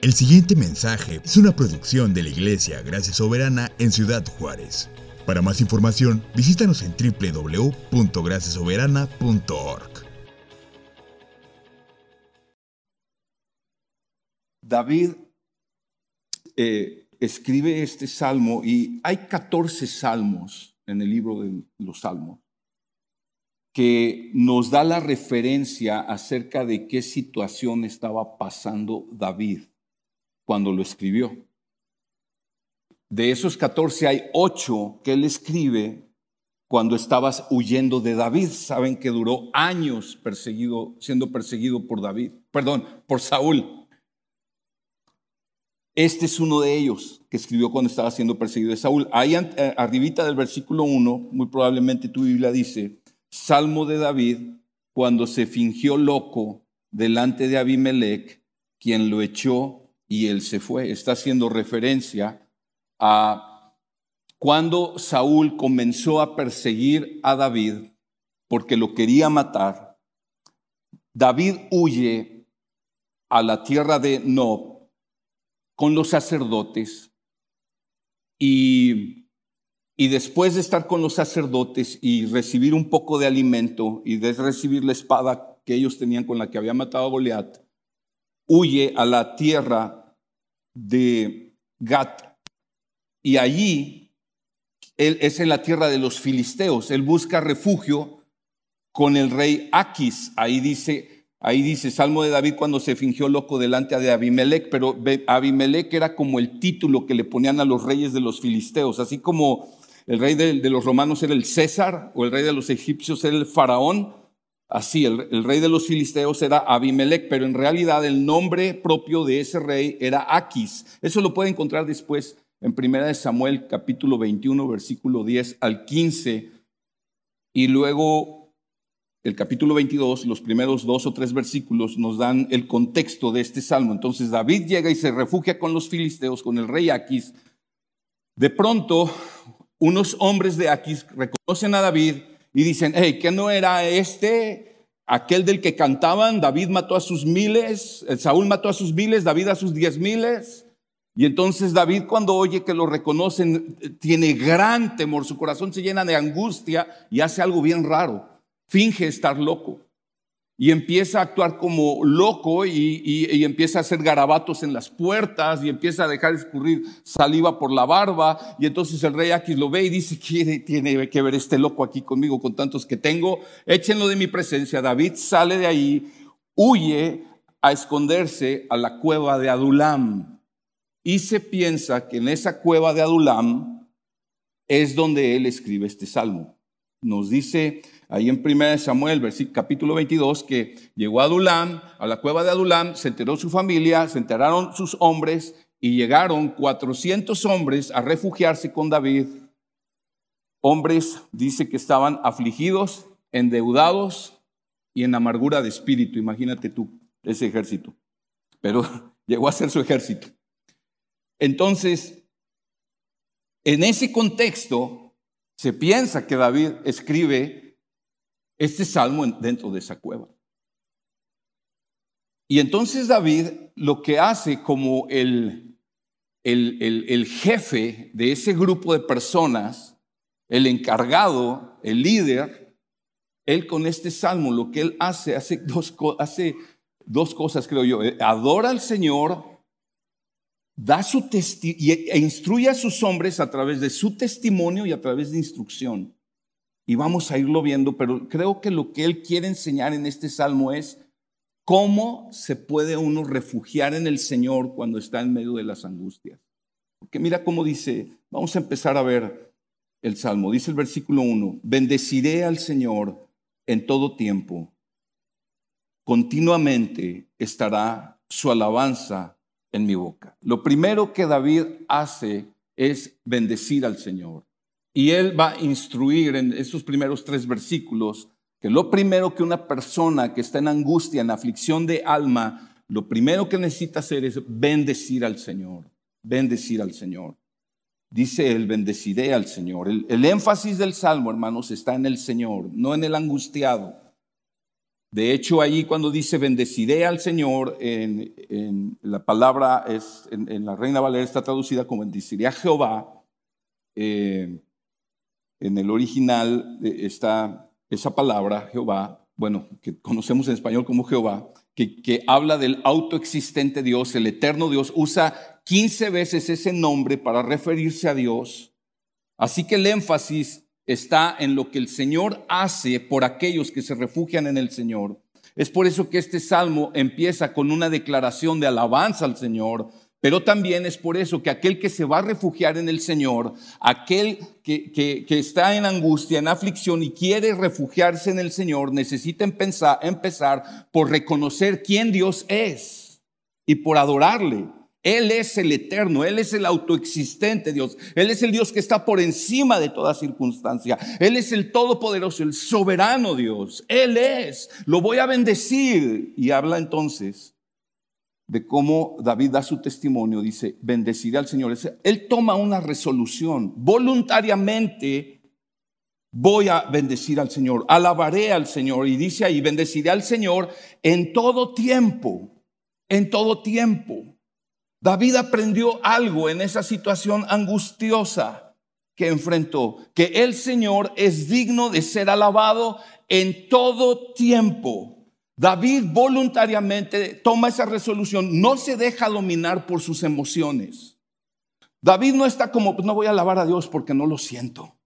El siguiente mensaje es una producción de la Iglesia Gracia Soberana en Ciudad Juárez. Para más información, visítanos en www.graciasoberana.org. David eh, escribe este salmo y hay 14 salmos en el libro de los salmos que nos da la referencia acerca de qué situación estaba pasando David cuando lo escribió. De esos 14 hay 8 que él escribe cuando estabas huyendo de David. Saben que duró años siendo perseguido por David, perdón, por Saúl. Este es uno de ellos que escribió cuando estaba siendo perseguido de Saúl. Ahí eh, arribita del versículo 1, muy probablemente tu Biblia dice, Salmo de David, cuando se fingió loco delante de Abimelech, quien lo echó y él se fue. Está haciendo referencia a cuando Saúl comenzó a perseguir a David porque lo quería matar. David huye a la tierra de Nob con los sacerdotes y, y después de estar con los sacerdotes y recibir un poco de alimento y de recibir la espada que ellos tenían con la que había matado a Goliat, huye a la tierra de Gat. Y allí, él es en la tierra de los filisteos. Él busca refugio con el rey Aquis. Ahí dice, ahí dice Salmo de David cuando se fingió loco delante de Abimelech, pero Abimelech era como el título que le ponían a los reyes de los filisteos, así como el rey de, de los romanos era el César o el rey de los egipcios era el faraón. Así, el, rey de los filisteos era Abimelech, pero en realidad el nombre propio de ese rey era Aquis. Eso lo puede encontrar después en 1 Samuel capítulo 21, versículo 10 al 15. Y luego el capítulo 22, los primeros dos o tres versículos nos dan el contexto de este salmo. Entonces David llega y se refugia con los filisteos, con el rey Aquis. De pronto, unos hombres de Aquis reconocen a David y dicen, hey, ¿qué no era este aquel del que cantaban? David mató a sus miles, eh, Saúl mató a sus miles, David a sus diez miles. Y entonces David cuando oye que lo reconocen tiene gran temor, su corazón se llena de angustia y hace algo bien raro, finge estar loco y empieza a actuar como loco y, empieza a hacer garabatos en las puertas y empieza a dejar escurrir saliva por la barba. Y entonces el rey Aquis lo ve y dice, ¿quiere, tiene que ver este loco aquí conmigo con tantos que tengo? Échenlo de mi presencia. David sale de ahí, huye a esconderse a la cueva de Adulam. Y se piensa que en esa cueva de Adulam es donde él escribe este salmo. Nos dice ahí en 1 Samuel, capítulo 22, que llegó a Adulam, a la cueva de Adulam, se enteró su familia, se enteraron sus hombres y llegaron 400 hombres a refugiarse con David. Hombres, dice que estaban afligidos, endeudados y en amargura de espíritu. Imagínate tú ese ejército. Pero llegó a ser su ejército. Entonces, en ese contexto, se piensa que David escribe este salmo dentro de esa cueva. Y entonces David lo que hace como el, el, el, jefe de ese grupo de personas, el encargado, el líder, él con este salmo lo que él hace, hace dos, hace dos cosas, creo yo. Adora al Señor, da su e instruye a sus hombres a través de su testimonio y a través de instrucción y vamos a irlo viendo, pero creo que lo que él quiere enseñar en este salmo es cómo se puede uno refugiar en el Señor cuando está en medio de las angustias. Porque mira cómo dice, vamos a empezar a ver el salmo. Dice el versículo 1, bendeciré al Señor en todo tiempo. Continuamente estará su alabanza en mi boca. Lo primero que David hace es bendecir al Señor. Y él va a instruir en esos primeros tres versículos que lo primero que una persona que está en angustia, en aflicción de alma, lo primero que necesita hacer es bendecir al Señor, bendecir al Señor. Dice él, bendeciré al Señor. El, el, énfasis del Salmo, hermanos, está en el Señor, no en el angustiado. De hecho, ahí cuando dice bendeciré al Señor, en, la palabra es, en, la Reina Valera está traducida como bendeciré a Jehová. Eh, en el original eh, está esa palabra, Jehová, bueno, que conocemos en español como Jehová, que, que habla del autoexistente Dios, el eterno Dios, usa 15 veces ese nombre para referirse a Dios. Así que el énfasis está en lo que el Señor hace por aquellos que se refugian en el Señor. Es por eso que este salmo empieza con una declaración de alabanza al Señor, pero también es por eso que aquel que se va a refugiar en el Señor, aquel que, que, está en angustia, en aflicción y quiere refugiarse en el Señor, necesita empezar, empezar por reconocer quién Dios es y por adorarle. Él es el eterno, Él es el autoexistente Dios, Él es el Dios que está por encima de toda circunstancia, Él es el todopoderoso, el soberano Dios, Él es, lo voy a bendecir. Y habla entonces de cómo David da su testimonio, dice, bendeciré al Señor. Él toma una resolución, voluntariamente voy a bendecir al Señor, alabaré al Señor y dice ahí, bendeciré al Señor en todo tiempo, en todo tiempo. David aprendió algo en esa situación angustiosa que enfrentó, que el Señor es digno de ser alabado en todo tiempo. David voluntariamente toma esa resolución, no se deja dominar por sus emociones. David no está como, pues no voy a alabar a Dios porque no lo siento.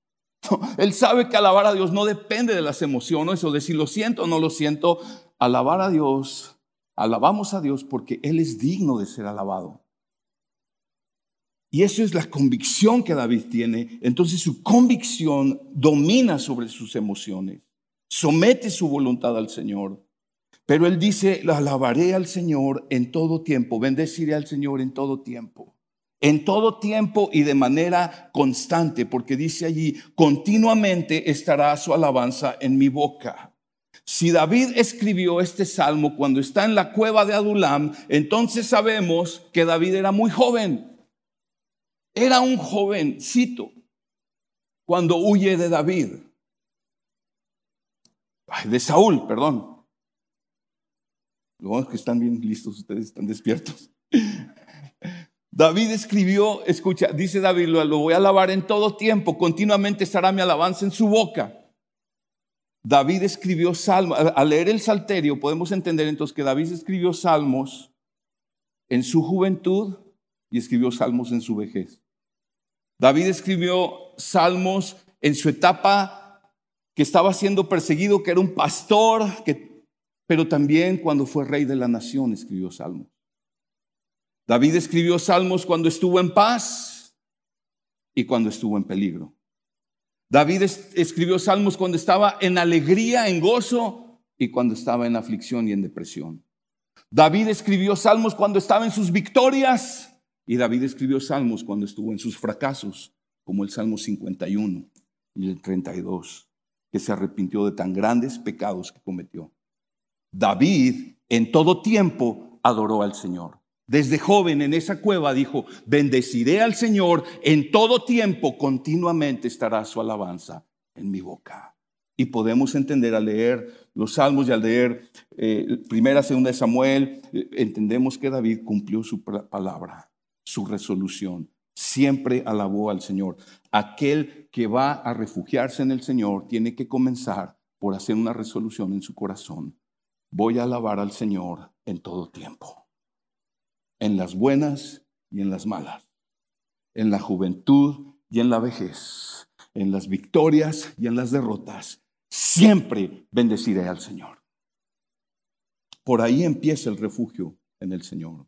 él sabe que alabar a Dios no depende de las emociones o de si lo siento o no lo siento. Alabar a Dios, alabamos a Dios porque Él es digno de ser alabado. Y eso es la convicción que David tiene. Entonces su convicción domina sobre sus emociones, somete su voluntad al Señor. Pero él dice, la alabaré al Señor en todo tiempo, bendeciré al Señor en todo tiempo. En todo tiempo y de manera constante, porque dice allí, continuamente estará su alabanza en mi boca. Si David escribió este salmo cuando está en la cueva de Adulam, entonces sabemos que David era muy joven. Era un jovencito cuando huye de David. de Saúl, perdón. Los que están bien listos, ustedes están despiertos. David escribió, escucha, dice David, lo, voy a alabar en todo tiempo, continuamente estará mi alabanza en su boca. David escribió salmos, al leer el salterio podemos entender entonces que David escribió salmos en su juventud y escribió salmos en su vejez. David escribió salmos en su etapa que estaba siendo perseguido, que era un pastor, pero también cuando fue rey de la nación escribió salmos. David escribió salmos cuando estuvo en paz y cuando estuvo en peligro. David escribió salmos cuando estaba en alegría, en gozo y cuando estaba en aflicción y en depresión. David escribió salmos cuando estaba en sus victorias y David escribió salmos cuando estuvo en sus fracasos, como el Salmo 51 y el 32, que se arrepintió de tan grandes pecados que cometió. David en todo tiempo adoró al Señor. Desde joven en esa cueva dijo, bendeciré al Señor, en todo tiempo continuamente estará su alabanza en mi boca. Y podemos entender al leer los salmos y al leer eh, primera, segunda de Samuel, eh, entendemos que David cumplió su palabra su resolución. Siempre alabó al Señor. Aquel que va a refugiarse en el Señor tiene que comenzar por hacer una resolución en su corazón. Voy a alabar al Señor en todo tiempo, en las buenas y en las malas, en la juventud y en la vejez, en las victorias y en las derrotas. Siempre bendeciré al Señor. Por ahí empieza el refugio en el Señor.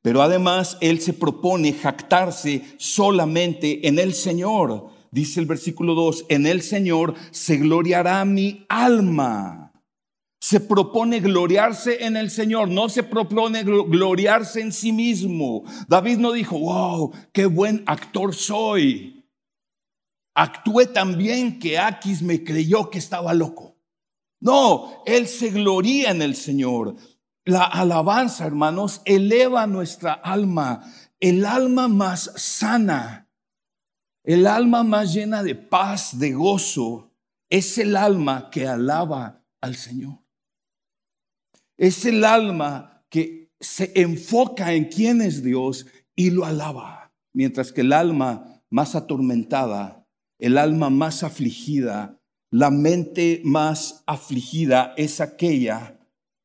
Pero además Él se propone jactarse solamente en el Señor. Dice el versículo 2, en el Señor se gloriará mi alma. Se propone gloriarse en el Señor, no se propone gloriarse en sí mismo. David no dijo, wow, qué buen actor soy. Actué tan bien que Aquis me creyó que estaba loco. No, él se gloría en el Señor. La alabanza, hermanos, eleva nuestra alma, el alma más sana, el alma más llena de paz, de gozo, es el alma que alaba al Señor. Es el alma que se enfoca en quién es Dios y lo alaba, mientras que el alma más atormentada, el alma más afligida, la mente más afligida es aquella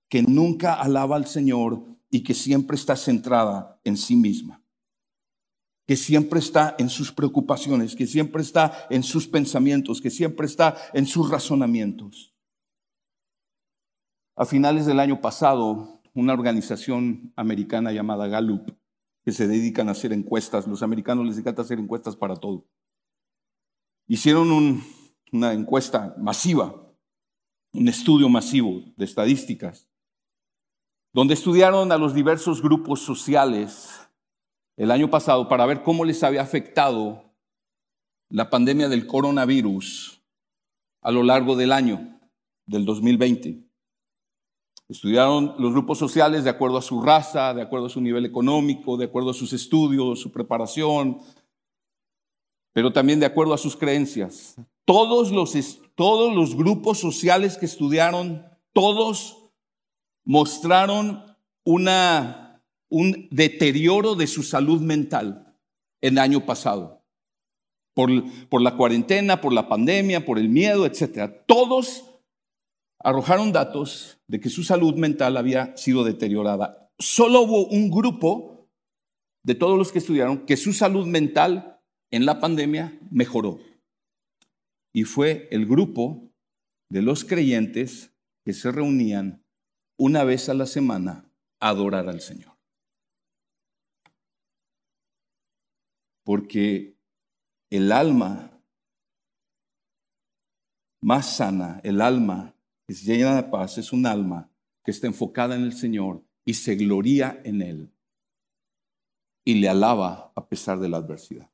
que nunca alaba al Señor y que siempre está centrada en sí misma, que siempre está en sus preocupaciones, que siempre está en sus pensamientos, que siempre está en sus razonamientos. A finales del año pasado, una organización americana llamada Gallup, que se dedican a hacer encuestas, los americanos les encanta hacer encuestas para todo, hicieron una encuesta masiva, un estudio masivo de estadísticas donde estudiaron a los diversos grupos sociales el año pasado para ver cómo les había afectado la pandemia del coronavirus a lo largo del año del 2020. Estudiaron los grupos sociales de acuerdo a su raza, de acuerdo a su nivel económico, de acuerdo a sus estudios, su preparación, pero también de acuerdo a sus creencias. Todos los, todos los grupos sociales que estudiaron, todos mostraron una, un deterioro de su salud mental el año pasado. Por, por la cuarentena, por la pandemia, por el miedo, etc. Todos arrojaron datos de que su salud mental había sido deteriorada. Solo hubo un grupo de todos los que estudiaron que su salud mental en la pandemia mejoró. Y fue el grupo de los creyentes que se reunían una vez a la semana adorar al Señor. Porque el alma más sana, el alma llena de paz, es un alma que está enfocada en el Señor y se gloria en Él y le alaba a pesar de la adversidad.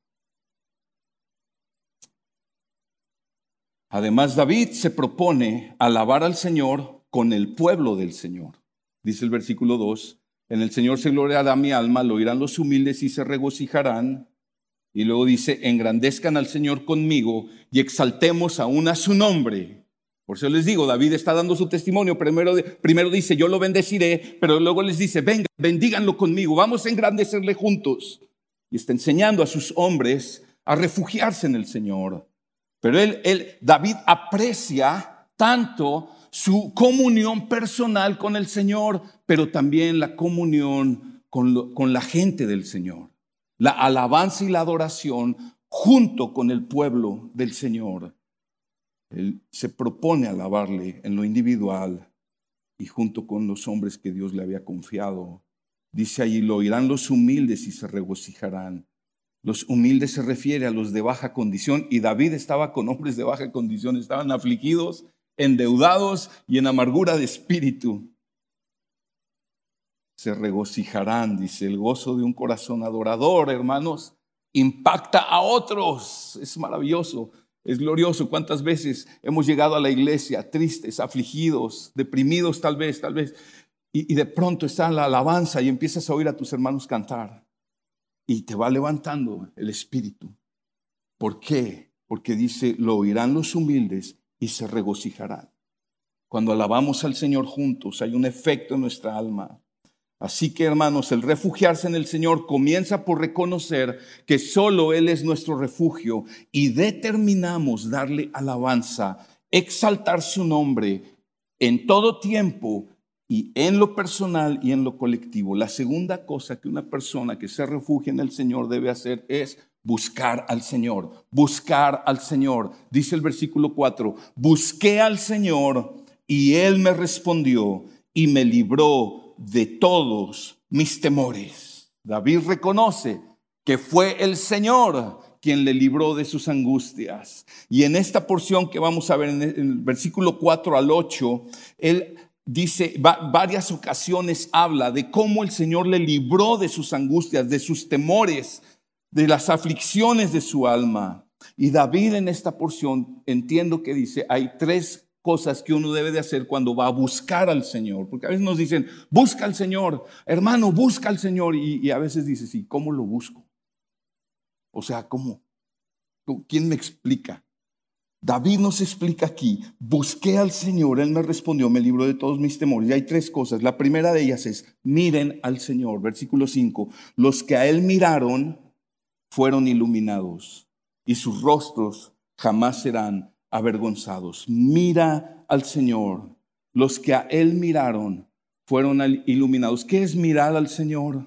Además, David se propone alabar al Señor con el pueblo del Señor. Dice el versículo 2, en el Señor se gloriará mi alma, lo oirán los humildes y se regocijarán. Y luego dice, engrandezcan al Señor conmigo y exaltemos aún a su nombre. Por eso les digo, David está dando su testimonio. Primero, primero dice, yo lo bendeciré, pero luego les dice, venga, bendíganlo conmigo, vamos a engrandecerle juntos. Y está enseñando a sus hombres a refugiarse en el Señor. Pero él, él David aprecia tanto su comunión personal con el Señor, pero también la comunión con, con, la gente del Señor. La alabanza y la adoración junto con el pueblo del Señor. Él se propone alabarle en lo individual y junto con los hombres que Dios le había confiado. Dice allí, lo oirán los humildes y se regocijarán. Los humildes se refiere a los de baja condición y David estaba con hombres de baja condición, estaban afligidos endeudados y en amargura de espíritu. Se regocijarán, dice, el gozo de un corazón adorador, hermanos, impacta a otros. Es maravilloso, es glorioso. ¿Cuántas veces hemos llegado a la iglesia tristes, afligidos, deprimidos tal vez, tal vez? Y, y de pronto está la alabanza y empiezas a oír a tus hermanos cantar. Y te va levantando el espíritu. ¿Por qué? Porque dice, lo oirán los humildes y se regocijarán. Cuando alabamos al Señor juntos, hay un efecto en nuestra alma. Así que, hermanos, el refugiarse en el Señor comienza por reconocer que solo Él es nuestro refugio y determinamos darle alabanza, exaltar su nombre en todo tiempo y en lo personal y en lo colectivo. La segunda cosa que una persona que se refugia en el Señor debe hacer es buscar al Señor, buscar al Señor. Dice el versículo 4, busqué al Señor y Él me respondió y me libró de todos mis temores. David reconoce que fue el Señor quien le libró de sus angustias. Y en esta porción que vamos a ver en el versículo 4 al 8, Él dice, varias ocasiones habla de cómo el Señor le libró de sus angustias, de sus temores, de las aflicciones de su alma. Y David en esta porción entiendo que dice, hay tres cosas que uno debe de hacer cuando va a buscar al Señor. Porque a veces nos dicen, busca al Señor, hermano, busca al Señor. Y, a veces dices, sí, ¿cómo lo busco? O sea, ¿cómo? ¿Quién me explica? David nos explica aquí, busqué al Señor, Él me respondió, me libró de todos mis temores. Y hay tres cosas. La primera de ellas es, miren al Señor, versículo 5, los que a Él miraron fueron iluminados y sus rostros jamás serán avergonzados. Mira al Señor, los que a Él miraron fueron iluminados. ¿Qué es mirar al Señor?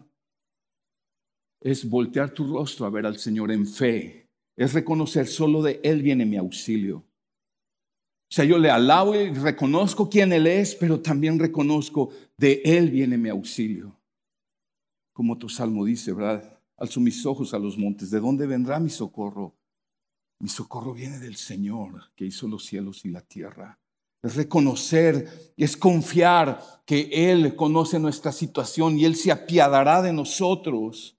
Es voltear tu rostro a ver al Señor en fe es reconocer solo de Él viene mi auxilio. O sea, yo le alabo y reconozco quién Él es, pero también reconozco de Él viene mi auxilio. Como tu salmo dice, ¿verdad? Alzo mis ojos a los montes. ¿De dónde vendrá mi socorro? Mi socorro viene del Señor que hizo los cielos y la tierra. Es reconocer, es confiar que Él conoce nuestra situación y Él se apiadará de nosotros.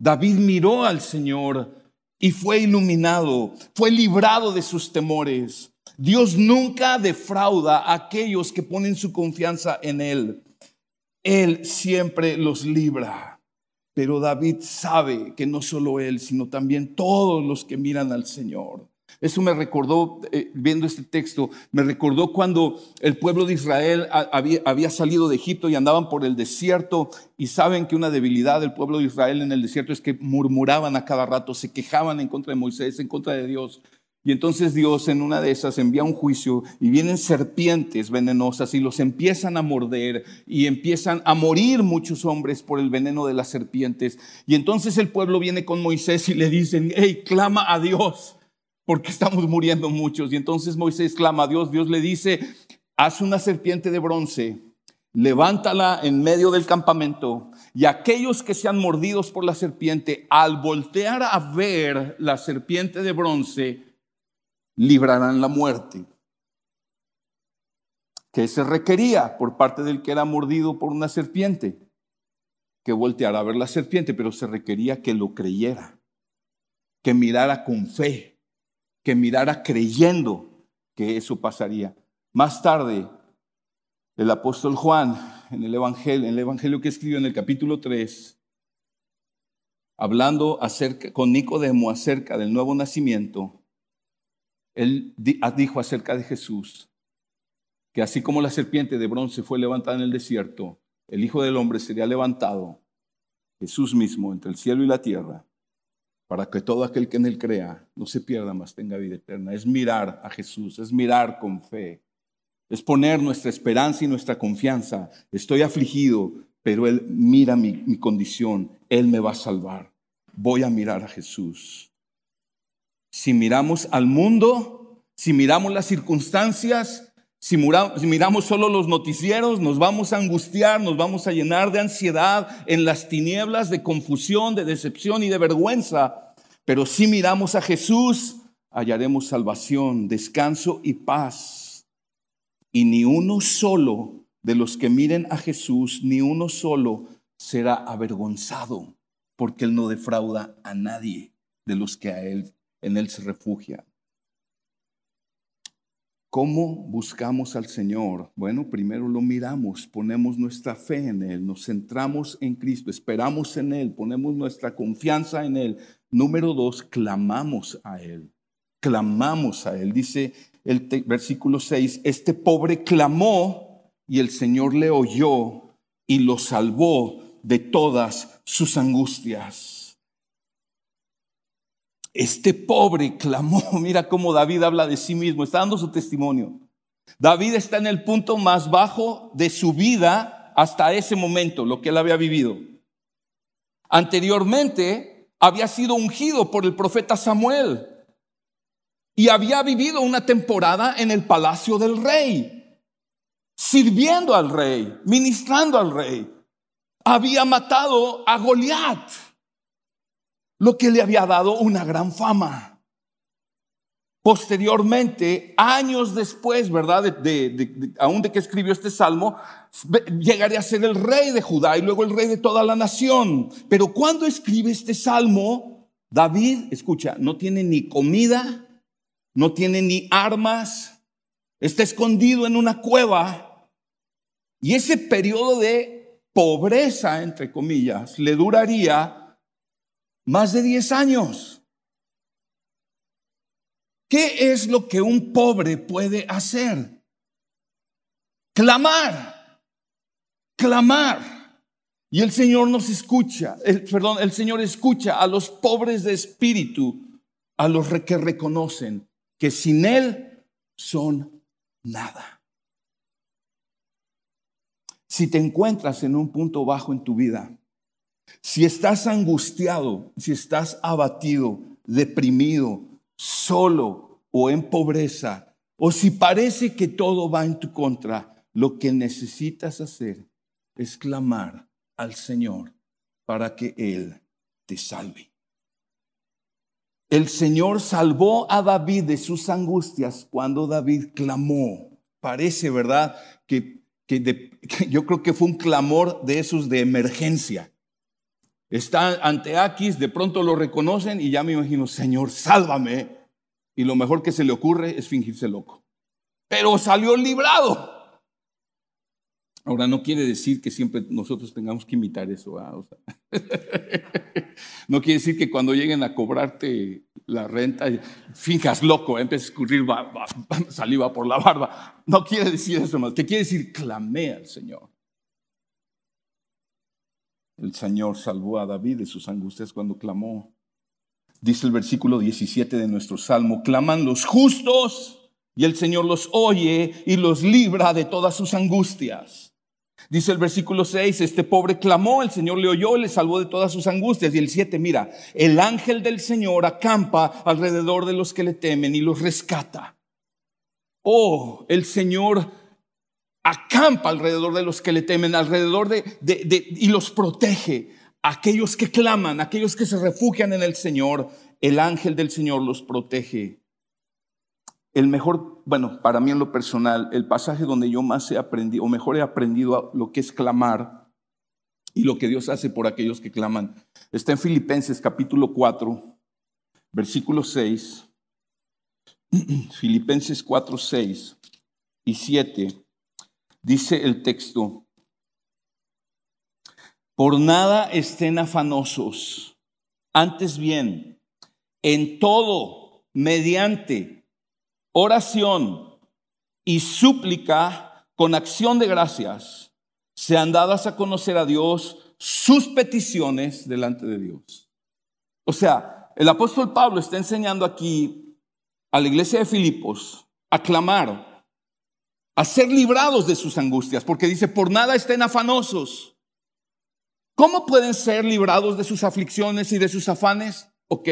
David miró al Señor y fue iluminado, fue librado de sus temores. Dios nunca defrauda a aquellos que ponen su confianza en Él. Él siempre los libra. Pero David sabe que no solo Él, sino también todos los que miran al Señor. Eso me recordó, eh, viendo este texto, me recordó cuando el pueblo de Israel había, salido de Egipto y andaban por el desierto y saben que una debilidad del pueblo de Israel en el desierto es que murmuraban a cada rato, se quejaban en contra de Moisés, en contra de Dios. Y entonces Dios en una de esas envía un juicio y vienen serpientes venenosas y los empiezan a morder y empiezan a morir muchos hombres por el veneno de las serpientes. Y entonces el pueblo viene con Moisés y le dicen, hey, clama a Dios porque estamos muriendo muchos. Y entonces Moisés clama a Dios, Dios le dice, haz una serpiente de bronce, levántala en medio del campamento, y aquellos que sean mordidos por la serpiente, al voltear a ver la serpiente de bronce, librarán la muerte. ¿Qué se requería por parte del que era mordido por una serpiente? Que volteara a ver la serpiente, pero se requería que lo creyera, que mirara con fe que mirara creyendo que eso pasaría. Más tarde, el apóstol Juan, en el Evangelio, en el Evangelio que escribió en el capítulo 3, hablando acerca, con Nicodemo acerca del nuevo nacimiento, él dijo acerca de Jesús que así como la serpiente de bronce fue levantada en el desierto, el Hijo del Hombre sería levantado, Jesús mismo, entre el cielo y la tierra, para que todo aquel que en Él crea no se pierda, más tenga vida eterna. Es mirar a Jesús, es mirar con fe, es poner nuestra esperanza y nuestra confianza. Estoy afligido, pero Él mira mi, mi condición, Él me va a salvar. Voy a mirar a Jesús. Si miramos al mundo, si miramos las circunstancias, si, miramos solo los noticieros, nos vamos a angustiar, nos vamos a llenar de ansiedad en las tinieblas, de confusión, de decepción y de vergüenza. Pero si miramos a Jesús, hallaremos salvación, descanso y paz. Y ni uno solo de los que miren a Jesús, ni uno solo será avergonzado, porque Él no defrauda a nadie de los que a Él, en Él se refugian. ¿Cómo buscamos al Señor? Bueno, primero lo miramos, ponemos nuestra fe en Él, nos centramos en Cristo, esperamos en Él, ponemos nuestra confianza en Él. Número dos, clamamos a Él, clamamos a Él. Dice el versículo 6, este pobre clamó y el Señor le oyó y lo salvó de todas sus angustias. Este pobre clamó, mira cómo David habla de sí mismo, está dando su testimonio. David está en el punto más bajo de su vida hasta ese momento, lo que él había vivido. Anteriormente había sido ungido por el profeta Samuel y había vivido una temporada en el palacio del rey, sirviendo al rey, ministrando al rey. Había matado a Goliat lo que le había dado una gran fama. Posteriormente, años después, ¿verdad? De, aún de que escribió este salmo, llegaría a ser el rey de Judá y luego el rey de toda la nación. Pero cuando escribe este salmo, David, escucha, no tiene ni comida, no tiene ni armas, está escondido en una cueva. Y ese periodo de pobreza, entre comillas, le duraría más de 10 años. ¿Qué es lo que un pobre puede hacer? Clamar, clamar. Y el Señor nos escucha, el, perdón, el Señor escucha a los pobres de espíritu, a los que reconocen que sin Él son nada. Si te encuentras en un punto bajo en tu vida, si estás angustiado, si estás abatido, deprimido, solo o en pobreza, o si parece que todo va en tu contra, lo que necesitas hacer es clamar al Señor para que Él te salve. El Señor salvó a David de sus angustias cuando David clamó. Parece, ¿verdad? Que, yo creo que fue un clamor de esos de emergencia. Está ante Aquis, de pronto lo reconocen y ya me imagino, Señor, sálvame. Y lo mejor que se le ocurre es fingirse loco. Pero salió librado. Ahora, no quiere decir que siempre nosotros tengamos que imitar eso. no quiere decir que cuando lleguen a cobrarte la renta, finjas loco, empieces a escurrir saliva por la barba. No quiere decir eso más. ¿Qué quiere decir? Clamé al Señor. El Señor salvó a David de sus angustias cuando clamó. Dice el versículo 17 de nuestro salmo, claman los justos y el Señor los oye y los libra de todas sus angustias. Dice el versículo 6, este pobre clamó, el Señor le oyó le salvó de todas sus angustias. Y el 7, mira, el ángel del Señor acampa alrededor de los que le temen y los rescata. Oh, el Señor acampa alrededor de los que le temen, alrededor de, y los protege. Aquellos que claman, aquellos que se refugian en el Señor, el ángel del Señor los protege. El mejor, bueno, para mí en lo personal, el pasaje donde yo más he aprendido, o mejor he aprendido lo que es clamar y lo que Dios hace por aquellos que claman, está en Filipenses capítulo 4, versículo 6. Filipenses 4, 6 y 7. Dice el texto, por nada estén afanosos, antes bien, en todo, mediante oración y súplica con acción de gracias, sean dadas a conocer a Dios sus peticiones delante de Dios. O sea, el apóstol Pablo está enseñando aquí a la iglesia de Filipos a clamar a ser librados de sus angustias, porque dice, por nada estén afanosos. ¿Cómo pueden ser librados de sus aflicciones y de sus afanes? Ok,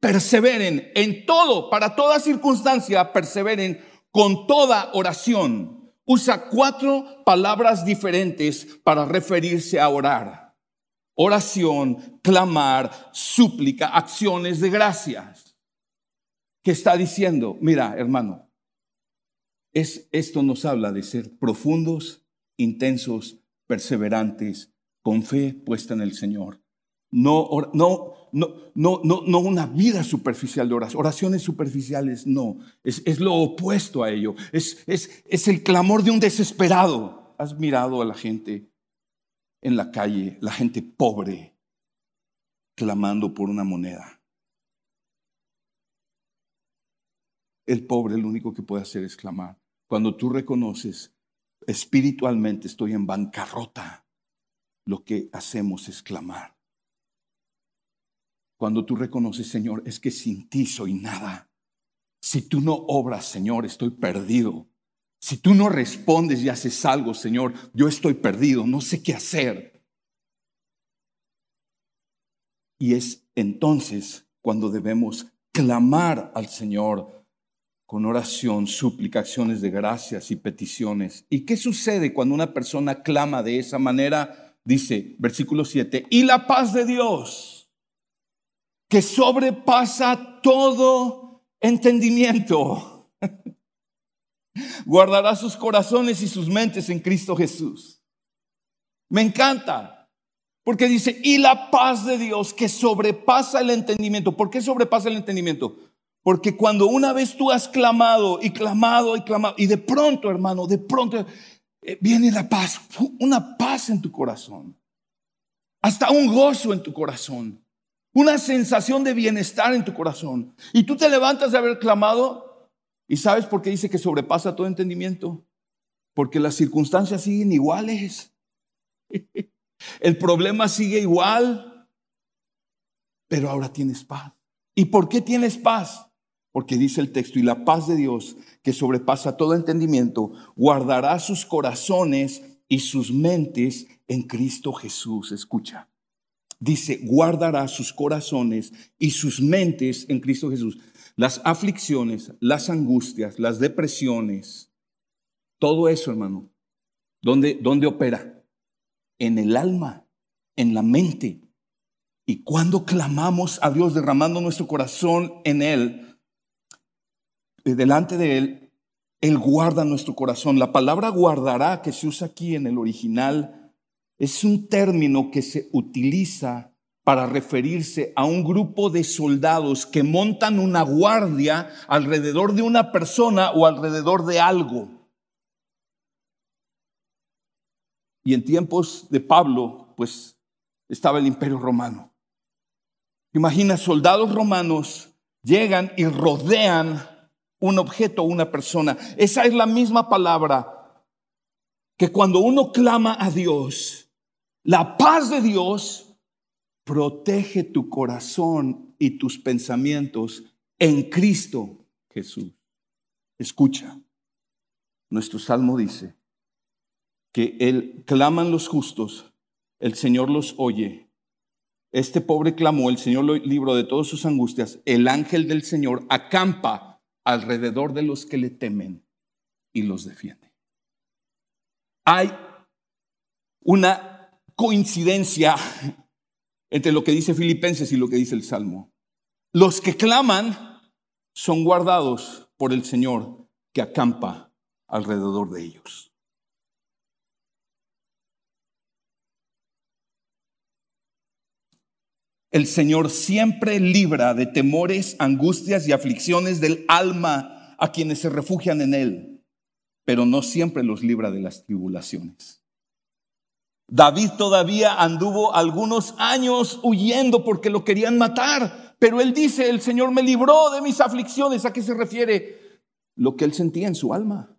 perseveren en todo, para toda circunstancia, perseveren con toda oración. Usa cuatro palabras diferentes para referirse a orar. Oración, clamar, súplica, acciones de gracias. ¿Qué está diciendo? Mira, hermano, esto nos habla de ser profundos, intensos, perseverantes, con fe puesta en el Señor. No, no, no, no, no, una vida superficial de. Oraciones superficiales, no. Es, es lo opuesto a ello. Es, es, es el clamor de un desesperado. ¿Has mirado a la gente en la calle, la gente pobre, clamando por una moneda? El pobre lo único que puede hacer es clamar. Cuando tú reconoces, espiritualmente estoy en bancarrota, lo que hacemos es clamar. Cuando tú reconoces, Señor, es que sin ti soy nada. Si tú no obras, Señor, estoy perdido. Si tú no respondes y haces algo, Señor, yo estoy perdido, no sé qué hacer. Y es entonces cuando debemos clamar al Señor con oración, suplicaciones de gracias y peticiones. ¿Y qué sucede cuando una persona clama de esa manera? Dice, versículo 7, y la paz de Dios, que sobrepasa todo entendimiento, guardará sus corazones y sus mentes en Cristo Jesús. Me encanta, porque dice, y la paz de Dios que sobrepasa el entendimiento. ¿Por qué sobrepasa el entendimiento? Porque cuando una vez tú has clamado y clamado y clamado, y de pronto, hermano, de pronto eh, viene la paz, una paz en tu corazón, hasta un gozo en tu corazón. una sensación de bienestar en tu corazón. Y tú te levantas de haber clamado y sabes por qué dice que sobrepasa todo entendimiento. Porque las circunstancias siguen iguales. El problema sigue igual, pero ahora tienes paz. ¿Y por qué tienes paz? Porque dice el texto, y la paz de Dios, que sobrepasa todo entendimiento, guardará sus corazones y sus mentes en Cristo Jesús. Escucha. Dice, guardará sus corazones y sus mentes en Cristo Jesús. Las aflicciones, las angustias, las depresiones, todo eso, hermano, ¿dónde, dónde opera? En el alma, en la mente. Y cuando clamamos a Dios derramando nuestro corazón en Él, delante de Él, Él guarda nuestro corazón. La palabra guardará que se usa aquí en el original es un término que se utiliza para referirse a un grupo de soldados que montan una guardia alrededor de una persona o alrededor de algo. Y en tiempos de Pablo, pues estaba el imperio romano. Imagina, soldados romanos llegan y rodean un objeto o una persona. Esa es la misma palabra que cuando uno clama a Dios, la paz de Dios protege tu corazón y tus pensamientos en Cristo Jesús. Escucha, nuestro salmo dice que Él claman los justos, el Señor los oye. Este pobre clamó, el Señor lo libró de todas sus angustias. El ángel del Señor acampa alrededor de los que le temen y los defiende. Hay una coincidencia entre lo que dice Filipenses y lo que dice el Salmo. Los que claman son guardados por el Señor que acampa alrededor de ellos. El Señor siempre libra de temores, angustias y aflicciones del alma a quienes se refugian en Él, pero no siempre los libra de las tribulaciones. David todavía anduvo algunos años huyendo porque lo querían matar, pero él dice, el Señor me libró de mis aflicciones. ¿A qué se refiere? Lo que él sentía en su alma.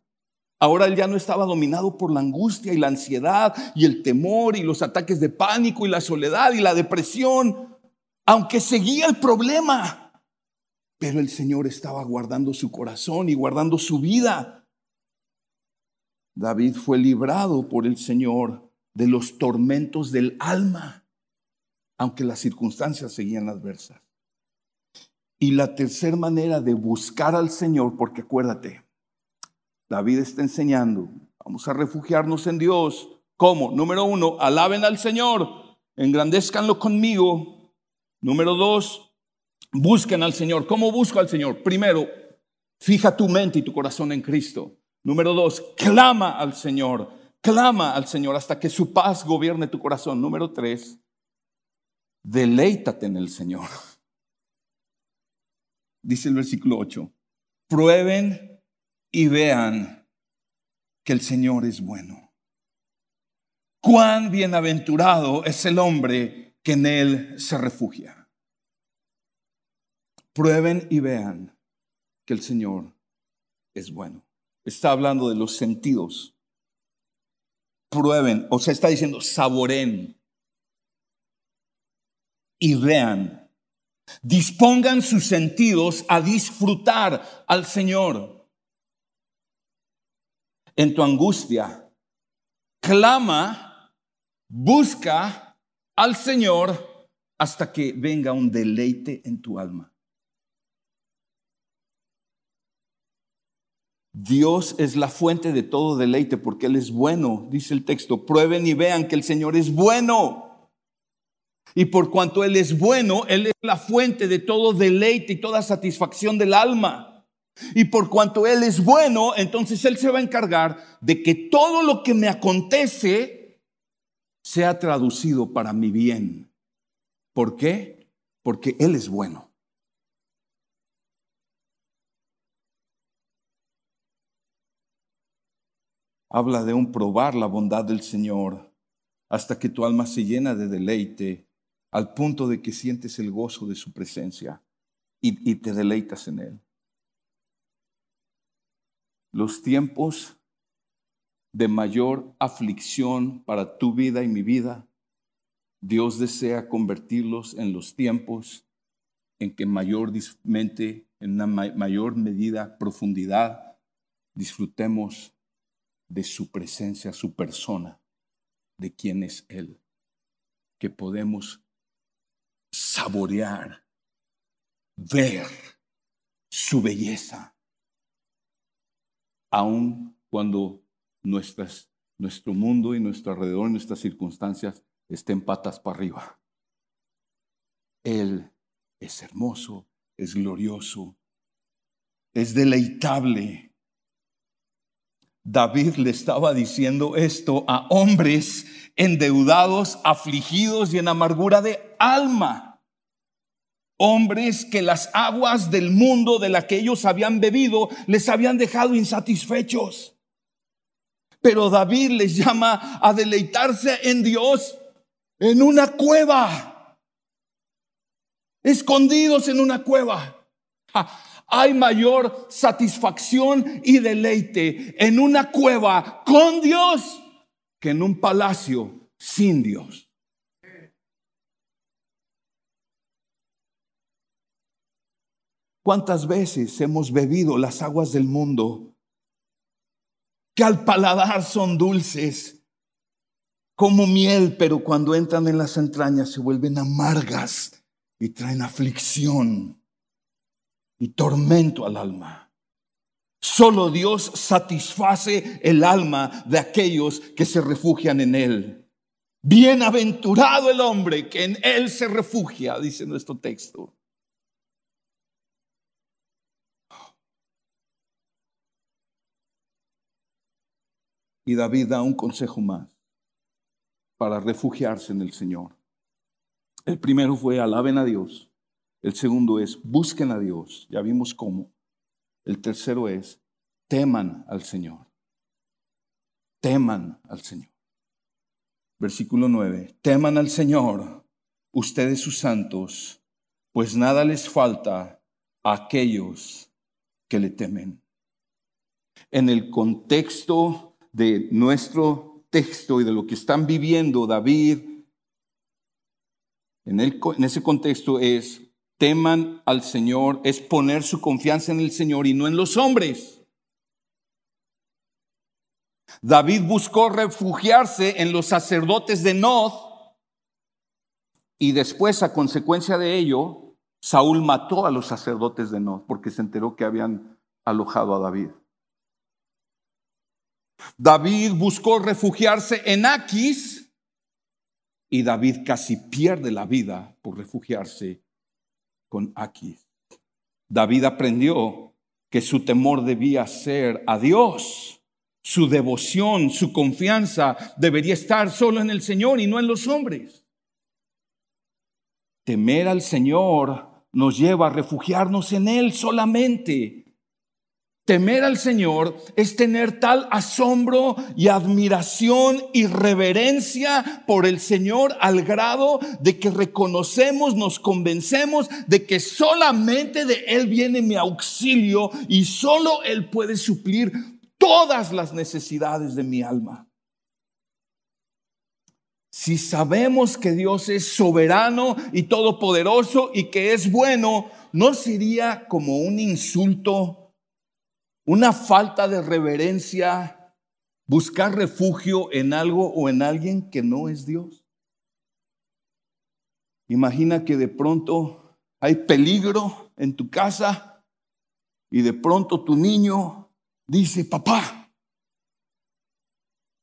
Ahora él ya no estaba dominado por la angustia y la ansiedad y el temor y los ataques de pánico y la soledad y la depresión, aunque seguía el problema. Pero el Señor estaba guardando su corazón y guardando su vida. David fue librado por el Señor de los tormentos del alma, aunque las circunstancias seguían adversas. Y la tercera manera de buscar al Señor, porque acuérdate, David está enseñando, vamos a refugiarnos en Dios. ¿Cómo? Número uno, alaben al Señor, engrandezcanlo conmigo. Número dos, busquen al Señor. ¿Cómo busco al Señor? Primero, fija tu mente y tu corazón en Cristo. Número dos, clama al Señor. Clama al Señor hasta que su paz gobierne tu corazón. Número tres, deleítate en el Señor. Dice el versículo 8, prueben y vean que el Señor es bueno. Cuán bienaventurado es el hombre que en él se refugia. Prueben y vean que el Señor es bueno. Está hablando de los sentidos prueben, o sea, está diciendo, saboren y vean. Dispongan sus sentidos a disfrutar al Señor. En tu angustia, clama, busca al Señor hasta que venga un deleite en tu alma. Dios es la fuente de todo deleite porque Él es bueno, dice el texto. Prueben y vean que el Señor es bueno. Y por cuanto Él es bueno, Él es la fuente de todo deleite y toda satisfacción del alma. Y por cuanto Él es bueno, entonces Él se va a encargar de que todo lo que me acontece sea traducido para mi bien. ¿Por qué? Porque Él es bueno. habla de un probar la bondad del Señor hasta que tu alma se llena de deleite al punto de que sientes el gozo de su presencia y, y te deleitas en Él. Los tiempos de mayor aflicción para tu vida y mi vida, Dios desea convertirlos en los tiempos en que mayormente, en una mayor medida, profundidad, disfrutemos de su presencia, su persona, de quién es Él, que podemos saborear, ver su belleza, aun cuando nuestro mundo y nuestro alrededor, nuestras circunstancias estén patas para arriba. Él es hermoso, es glorioso, es deleitable. David le estaba diciendo esto a hombres endeudados, afligidos y en amargura de alma. Hombres que las aguas del mundo de la que ellos habían bebido les habían dejado insatisfechos. Pero David les llama a deleitarse en Dios en una cueva escondidos en una cueva. hay mayor satisfacción y deleite en una cueva con Dios que en un palacio sin Dios. ¿Cuántas veces hemos bebido las aguas del mundo que al paladar son dulces como miel, pero cuando entran en las entrañas se vuelven amargas y traen aflicción y tormento al alma. Solo Dios satisface el alma de aquellos que se refugian en Él. Bienaventurado el hombre que en Él se refugia, dice nuestro texto. Y David da un consejo más para refugiarse en el Señor. El primero fue alaben a Dios. El segundo es busquen a Dios. Ya vimos cómo. El tercero es teman al Señor. Teman al Señor. Versículo 9. Teman al Señor, ustedes sus santos, pues nada les falta a aquellos que le temen. En el contexto de nuestro texto y de lo que están viviendo David, en, ese contexto es teman al Señor, es poner su confianza en el Señor y no en los hombres. David buscó refugiarse en los sacerdotes de Nod y después, a consecuencia de ello, Saúl mató a los sacerdotes de Nod porque se enteró que habían alojado a David. David buscó refugiarse en Aquis y David casi pierde la vida por refugiarse con Aquis. David aprendió que su temor debía ser a Dios. Su devoción, su confianza debería estar solo en el Señor y no en los hombres. Temer al Señor nos lleva a refugiarnos en Él solamente Temer al Señor es tener tal asombro y admiración y reverencia por el Señor al grado de que reconocemos, nos convencemos de que solamente de Él viene mi auxilio y solo Él puede suplir todas las necesidades de mi alma. Si sabemos que Dios es soberano y todopoderoso y que es bueno, ¿no sería como un insulto? Una falta de reverencia, buscar refugio en algo o en alguien que no es Dios. Imagina que de pronto hay peligro en tu casa y de pronto tu niño dice, papá,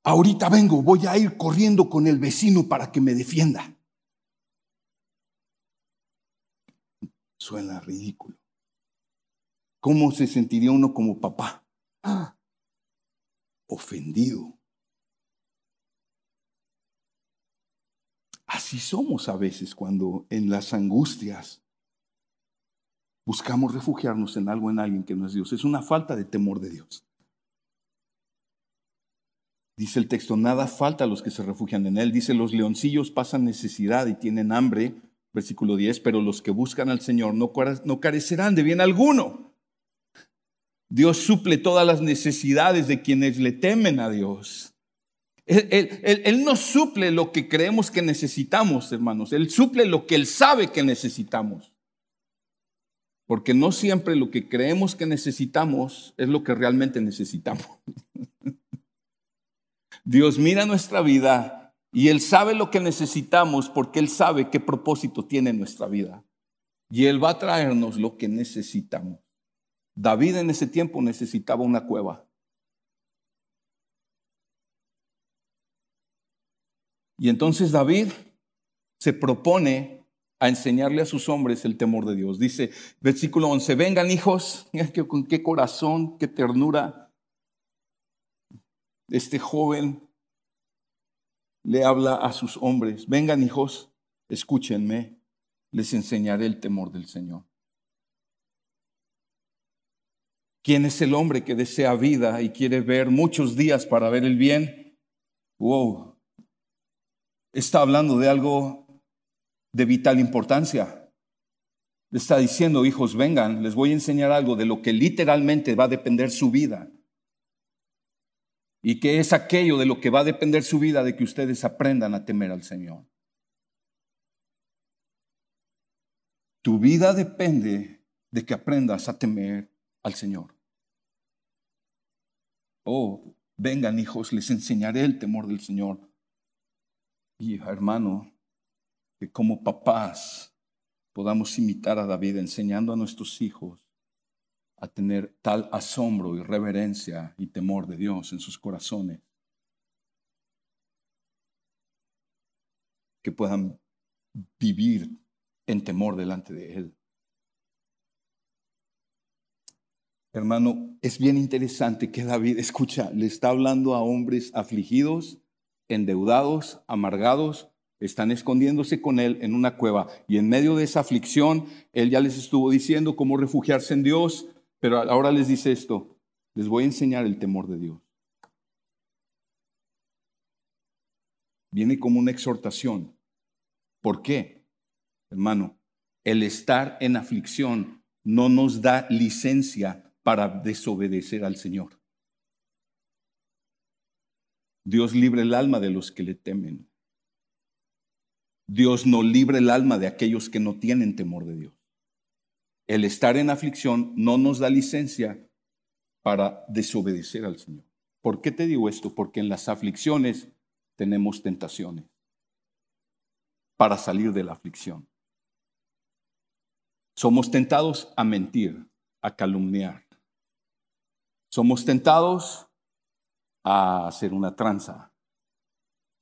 ahorita vengo, voy a ir corriendo con el vecino para que me defienda. Suena ridículo. ¿Cómo se sentiría uno como papá? Ah, ofendido. Así somos a veces cuando en las angustias buscamos refugiarnos en algo, en alguien que no es Dios. Es una falta de temor de Dios. Dice el texto, nada falta a los que se refugian en Él. Dice, los leoncillos pasan necesidad y tienen hambre, Versículo 10, pero los que buscan al Señor no, no carecerán de bien alguno. Dios suple todas las necesidades de quienes le temen a Dios. Él, no suple lo que creemos que necesitamos, hermanos. Él suple lo que Él sabe que necesitamos. Porque no siempre lo que creemos que necesitamos es lo que realmente necesitamos. Dios mira nuestra vida y Él sabe lo que necesitamos porque Él sabe qué propósito tiene nuestra vida. Y Él va a traernos lo que necesitamos. David en ese tiempo necesitaba una cueva. Y entonces David se propone a enseñarle a sus hombres el temor de Dios. Dice, versículo 11, vengan hijos, con qué corazón, qué ternura. Este joven le habla a sus hombres, vengan hijos, escúchenme, les enseñaré el temor del Señor. ¿Quién es el hombre que desea vida y quiere ver muchos días para ver el bien? Wow. Está hablando de algo de vital importancia. Le está diciendo, hijos, vengan, les voy a enseñar algo de lo que literalmente va a depender su vida. Y que es aquello de lo que va a depender su vida, de que ustedes aprendan a temer al Señor. Tu vida depende de que aprendas a temer al Señor. Oh, vengan hijos, les enseñaré el temor del Señor. Y hermano, que como papás podamos imitar a David enseñando a nuestros hijos a tener tal asombro y reverencia y temor de Dios en sus corazones, que puedan vivir en temor delante de Él. Hermano, es bien interesante que David, escucha, le está hablando a hombres afligidos, endeudados, amargados, están escondiéndose con él en una cueva. Y en medio de esa aflicción, él ya les estuvo diciendo cómo refugiarse en Dios, pero ahora les dice esto, les voy a enseñar el temor de Dios. Viene como una exhortación. ¿Por qué? Hermano, el estar en aflicción no nos da licencia para desobedecer al Señor. Dios libre el alma de los que le temen. Dios no libre el alma de aquellos que no tienen temor de Dios. El estar en aflicción no nos da licencia para desobedecer al Señor. ¿Por qué te digo esto? Porque en las aflicciones tenemos tentaciones para salir de la aflicción. Somos tentados a mentir, a calumniar, somos tentados a hacer una tranza.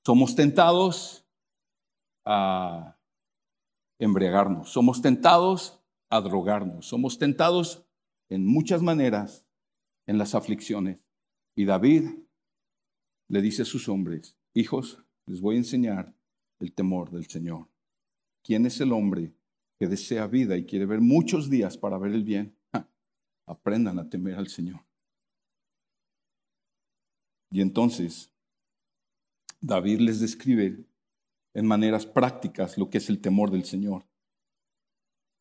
Somos tentados a embriagarnos. Somos tentados a drogarnos. Somos tentados en muchas maneras en las aflicciones. Y David le dice a sus hombres, hijos, les voy a enseñar el temor del Señor. ¿Quién es el hombre que desea vida y quiere ver muchos días para ver el bien? aprendan a temer al Señor. Y entonces David les describe en maneras prácticas lo que es el temor del Señor.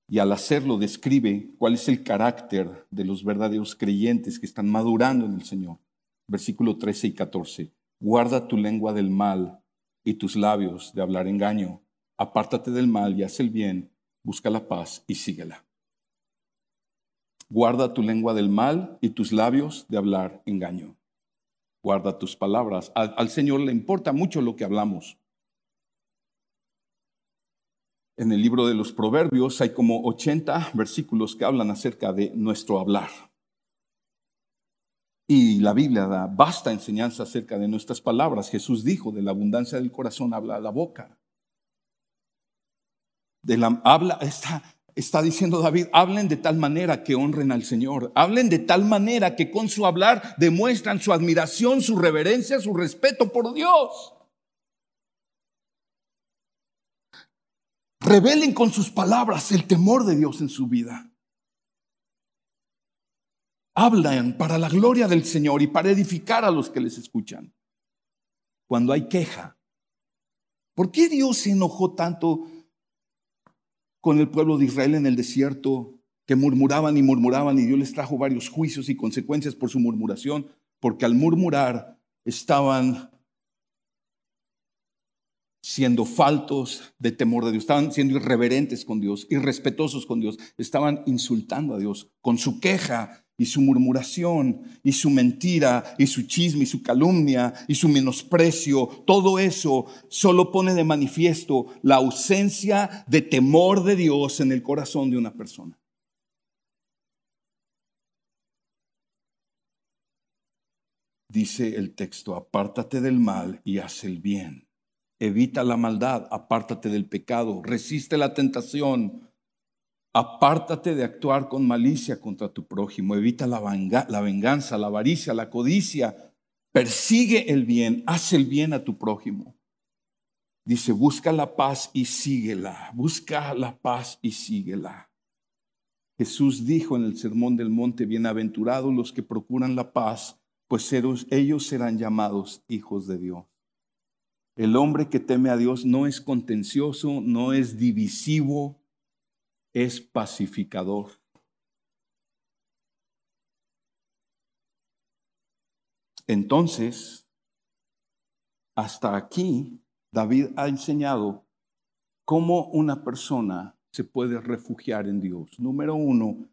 Y al hacerlo describe cuál es el carácter de los verdaderos creyentes que están madurando en el Señor. Versículo 13 y 14. Guarda tu lengua del mal y tus labios de hablar engaño. Apártate del mal y haz el bien. Busca la paz y síguela. Guarda tu lengua del mal y tus labios de hablar engaño guarda tus palabras. Al, Señor le importa mucho lo que hablamos. En el libro de los Proverbios hay como 80 versículos que hablan acerca de nuestro hablar. Y la Biblia da vasta enseñanza acerca de nuestras palabras. Jesús dijo, de la abundancia del corazón habla la boca. De la, habla, está, está diciendo David, hablen de tal manera que honren al Señor, hablen de tal manera que con su hablar demuestran su admiración, su reverencia, su respeto por Dios. Revelen con sus palabras el temor de Dios en su vida. Hablan para la gloria del Señor y para edificar a los que les escuchan. Cuando hay queja, ¿por qué Dios se enojó tanto con el pueblo de Israel en el desierto, que murmuraban y murmuraban y Dios les trajo varios juicios y consecuencias por su murmuración, porque al murmurar estaban siendo faltos de temor de Dios, estaban siendo irreverentes con Dios, irrespetuosos con Dios, estaban insultando a Dios con su queja y su murmuración y su mentira y su chisme y su calumnia y su menosprecio, todo eso solo pone de manifiesto la ausencia de temor de Dios en el corazón de una persona. Dice el texto, apártate del mal y haz el bien. Evita la maldad, apártate del pecado, resiste la tentación, Apártate de actuar con malicia contra tu prójimo, evita la, venganza, la avaricia, la codicia, persigue el bien, haz el bien a tu prójimo. Dice, busca la paz y síguela, busca la paz y síguela. Jesús dijo en el Sermón del Monte, bienaventurados los que procuran la paz, pues ellos serán llamados hijos de Dios. El hombre que teme a Dios no es contencioso, no es divisivo, es pacificador. Entonces, hasta aquí, David ha enseñado cómo una persona se puede refugiar en Dios. Número uno,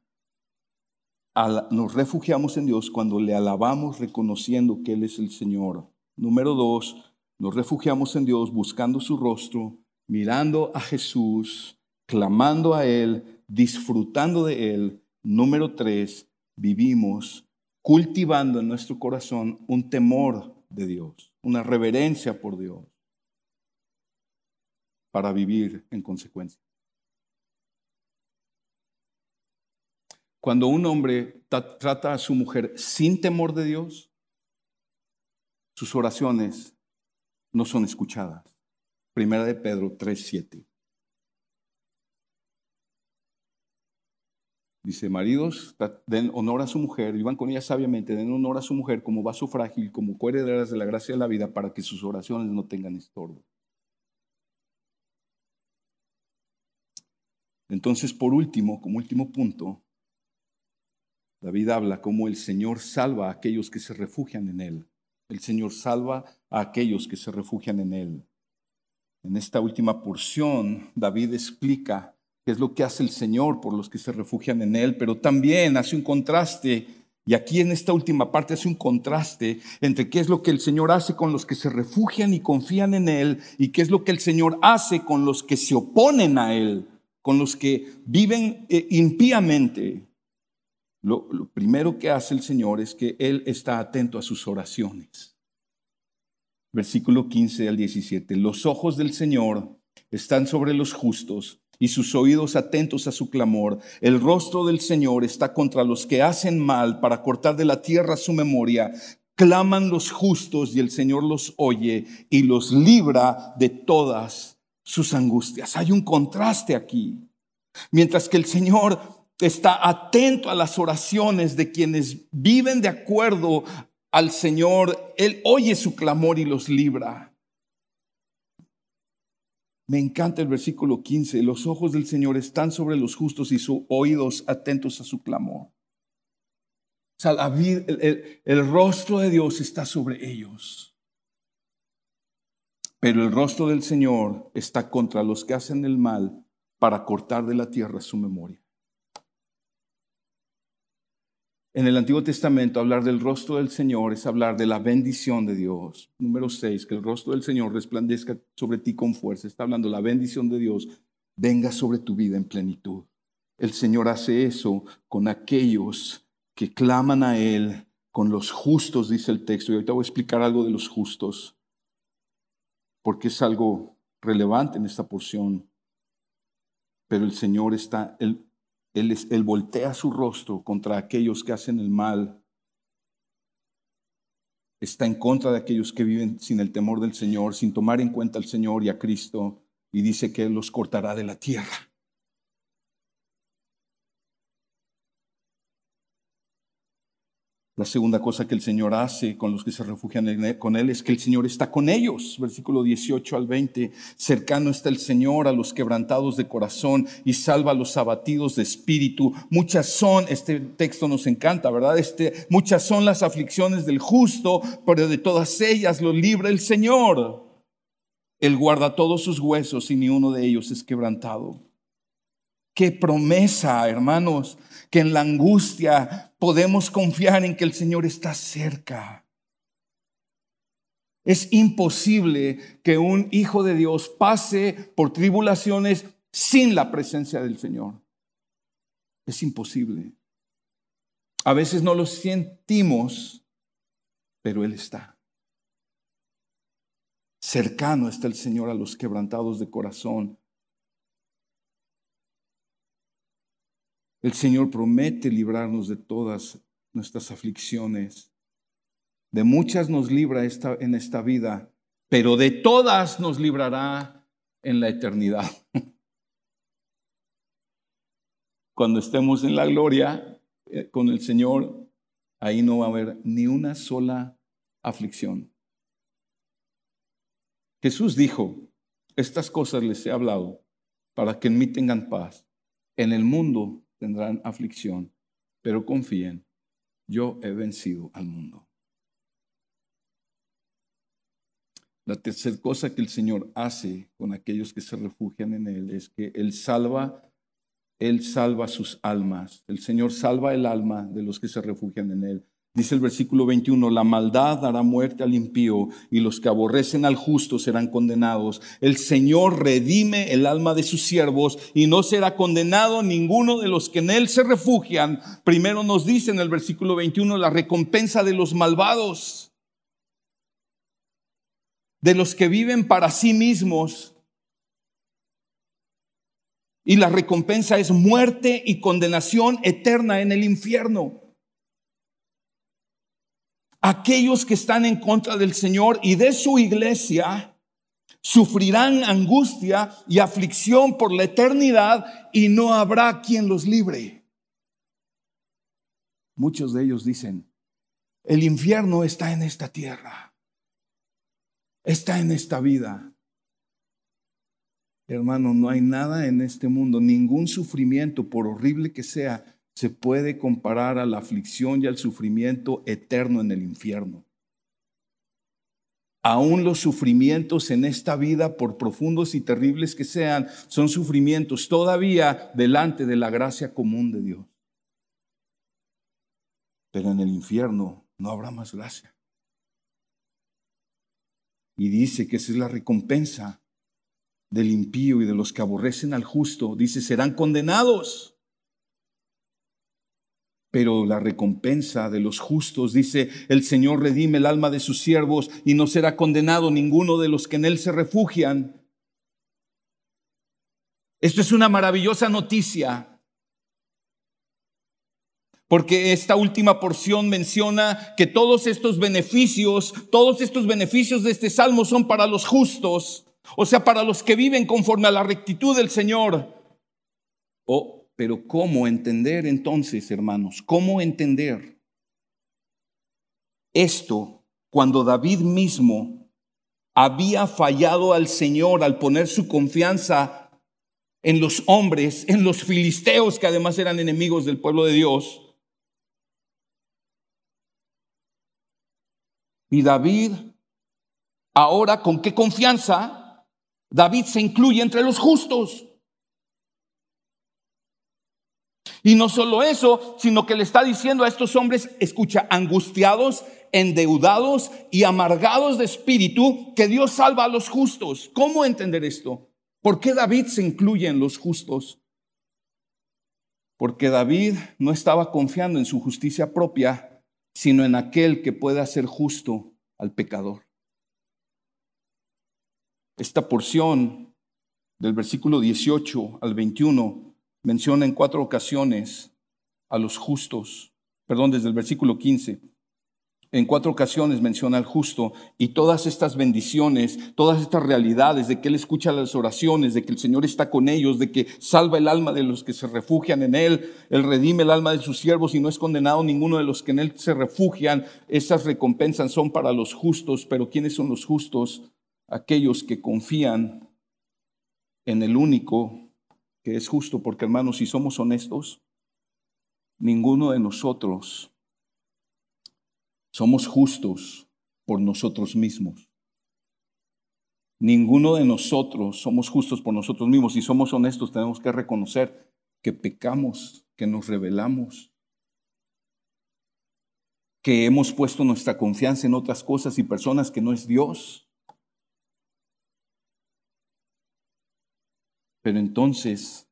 nos refugiamos en Dios cuando le alabamos reconociendo que Él es el Señor. Número dos, nos refugiamos en Dios buscando su rostro, mirando a Jesús, clamando a Él, disfrutando de Él. Número tres, vivimos cultivando en nuestro corazón un temor de Dios, una reverencia por Dios, para vivir en consecuencia. Cuando un hombre trata a su mujer sin temor de Dios, sus oraciones no son escuchadas. Primera de Pedro 3:7. Dice, maridos, den honor a su mujer, vivan con ella sabiamente, den honor a su mujer como vaso frágil, como coherederas de la gracia de la vida, para que sus oraciones no tengan estorbo. Entonces, por último, como último punto, David habla como el Señor salva a aquellos que se refugian en Él. El Señor salva a aquellos que se refugian en Él. En esta última porción, David explica qué es lo que hace el Señor por los que se refugian en Él, pero también hace un contraste, y aquí en esta última parte hace un contraste entre qué es lo que el Señor hace con los que se refugian y confían en Él, y qué es lo que el Señor hace con los que se oponen a Él, con los que viven eh, impíamente. Lo, lo primero que hace el Señor es que Él está atento a sus oraciones. Versículo 15 al 17. Los ojos del Señor están sobre los justos y sus oídos atentos a su clamor. El rostro del Señor está contra los que hacen mal para cortar de la tierra su memoria. Claman los justos y el Señor los oye y los libra de todas sus angustias. Hay un contraste aquí. Mientras que el Señor está atento a las oraciones de quienes viven de acuerdo al Señor, Él oye su clamor y los libra. Me encanta el versículo 15. Los ojos del Señor están sobre los justos y sus oídos atentos a su clamor. O sea, el, el rostro de Dios está sobre ellos. Pero el rostro del Señor está contra los que hacen el mal para cortar de la tierra su memoria. En el Antiguo Testamento hablar del rostro del Señor es hablar de la bendición de Dios. Número 6, que el rostro del Señor resplandezca sobre ti con fuerza. Está hablando la bendición de Dios venga sobre tu vida en plenitud. El Señor hace eso con aquellos que claman a Él, con los justos, dice el texto. Y ahorita voy a explicar algo de los justos, porque es algo relevante en esta porción. Pero el Señor está, el, él, voltea su rostro contra aquellos que hacen el mal. Está en contra de aquellos que viven sin el temor del Señor, sin tomar en cuenta al Señor y a Cristo, y dice que Él los cortará de la tierra. La segunda cosa que el Señor hace con los que se refugian él, con Él es que el Señor está con ellos. Versículo 18 al 20. Cercano está el Señor a los quebrantados de corazón y salva a los abatidos de espíritu. Muchas son, este texto nos encanta, ¿verdad? Este, muchas son las aflicciones del justo, pero de todas ellas lo libra el Señor. Él guarda todos sus huesos y ni uno de ellos es quebrantado. Qué promesa, hermanos, que en la angustia podemos confiar en que el Señor está cerca. Es imposible que un hijo de Dios pase por tribulaciones sin la presencia del Señor. Es imposible. A veces no lo sentimos, pero Él está. Cercano está el Señor a los quebrantados de corazón El Señor promete librarnos de todas nuestras aflicciones. De muchas nos libra en esta vida, pero de todas nos librará en la eternidad. Cuando estemos en la gloria eh, con el Señor, ahí no va a haber ni una sola aflicción. Jesús dijo, estas cosas les he hablado para que en mí tengan paz. En el mundo tendrán aflicción, pero confíen, yo he vencido al mundo. La tercera cosa que el Señor hace con aquellos que se refugian en Él es que Él salva, Él salva sus almas. El Señor salva el alma de los que se refugian en Él. Dice el versículo 21, la maldad dará muerte al impío y los que aborrecen al justo serán condenados. El Señor redime el alma de sus siervos y no será condenado ninguno de los que en Él se refugian. Primero nos dice en el versículo 21 la recompensa de los malvados, de los que viven para sí mismos. Y la recompensa es muerte y condenación eterna en el infierno aquellos que están en contra del Señor y de su iglesia sufrirán angustia y aflicción por la eternidad y no habrá quien los libre. Muchos de ellos dicen, el infierno está en esta tierra, está en esta vida. Hermano, no hay nada en este mundo, ningún sufrimiento, por horrible que sea, se puede comparar a la aflicción y al sufrimiento eterno en el infierno. Aún los sufrimientos en esta vida, por profundos y terribles que sean, son sufrimientos todavía delante de la gracia común de Dios. Pero en el infierno no habrá más gracia. Y dice que esa es la recompensa del impío y de los que aborrecen al justo. Dice, serán condenados pero la recompensa de los justos, dice, el Señor redime el alma de sus siervos y no será condenado ninguno de los que en Él se refugian. Esto es una maravillosa noticia, porque esta última porción menciona que todos estos beneficios, todos estos beneficios de este salmo son para los justos, o sea, para los que viven conforme a la rectitud del Señor. O pero ¿cómo entender entonces, hermanos? ¿Cómo entender esto cuando David mismo había fallado al Señor al poner su confianza en los hombres, en los filisteos que además eran enemigos del pueblo de Dios? Y David, ahora con qué confianza, David se incluye entre los justos. Y no solo eso, sino que le está diciendo a estos hombres, escucha, angustiados, endeudados y amargados de espíritu, que Dios salva a los justos. ¿Cómo entender esto? ¿Por qué David se incluye en los justos? Porque David no estaba confiando en su justicia propia, sino en aquel que puede hacer justo al pecador. Esta porción del versículo 18 al 21 menciona en cuatro ocasiones a los justos, perdón, desde el versículo 15. En cuatro ocasiones menciona al justo y todas estas bendiciones, todas estas realidades de que Él escucha las oraciones, de que el Señor está con ellos, de que salva el alma de los que se refugian en Él, Él redime el alma de sus siervos y no es condenado ninguno de los que en Él se refugian. Esas recompensas son para los justos, pero ¿quiénes son los justos? Aquellos que confían en el único que es justo, porque hermanos, si somos honestos, ninguno de nosotros somos justos por nosotros mismos. Ninguno de nosotros somos justos por nosotros mismos. Si somos honestos, tenemos que reconocer que pecamos, que nos rebelamos, que hemos puesto nuestra confianza en otras cosas y personas que no es Dios. Pero entonces,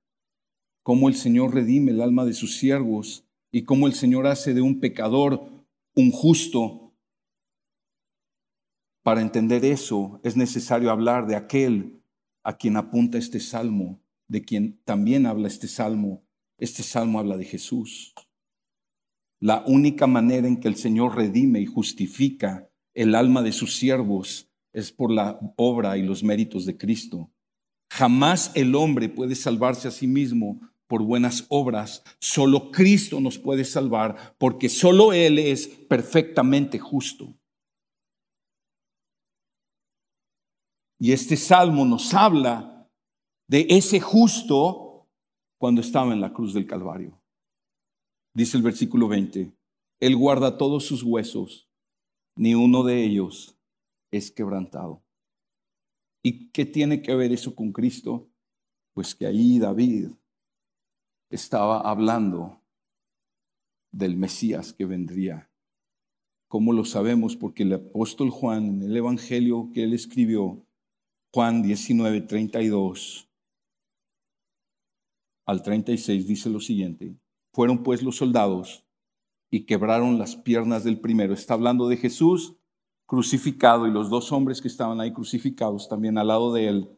¿cómo el Señor redime el alma de sus siervos y cómo el Señor hace de un pecador un justo. Para entender eso es necesario hablar de aquel a quien apunta este salmo, de quien también habla este salmo. Este salmo habla de Jesús. La única manera en que el Señor redime y justifica el alma de sus siervos es por la obra y los méritos de Cristo. Jamás el hombre puede salvarse a sí mismo por buenas obras. Solo Cristo nos puede salvar porque solo Él es perfectamente justo. Y este salmo nos habla de ese justo cuando estaba en la cruz del Calvario. Dice el versículo 20, Él guarda todos sus huesos, ni uno de ellos es quebrantado. ¿Y qué tiene que ver eso con Cristo? Pues que ahí David estaba hablando del Mesías que vendría. ¿Cómo lo sabemos? Porque el apóstol Juan, en el Evangelio que él escribió, Juan 19, 32 al 36, dice lo siguiente. Fueron pues los soldados y quebraron las piernas del primero. Está hablando de Jesús crucificado y los dos hombres que estaban ahí crucificados también al lado de él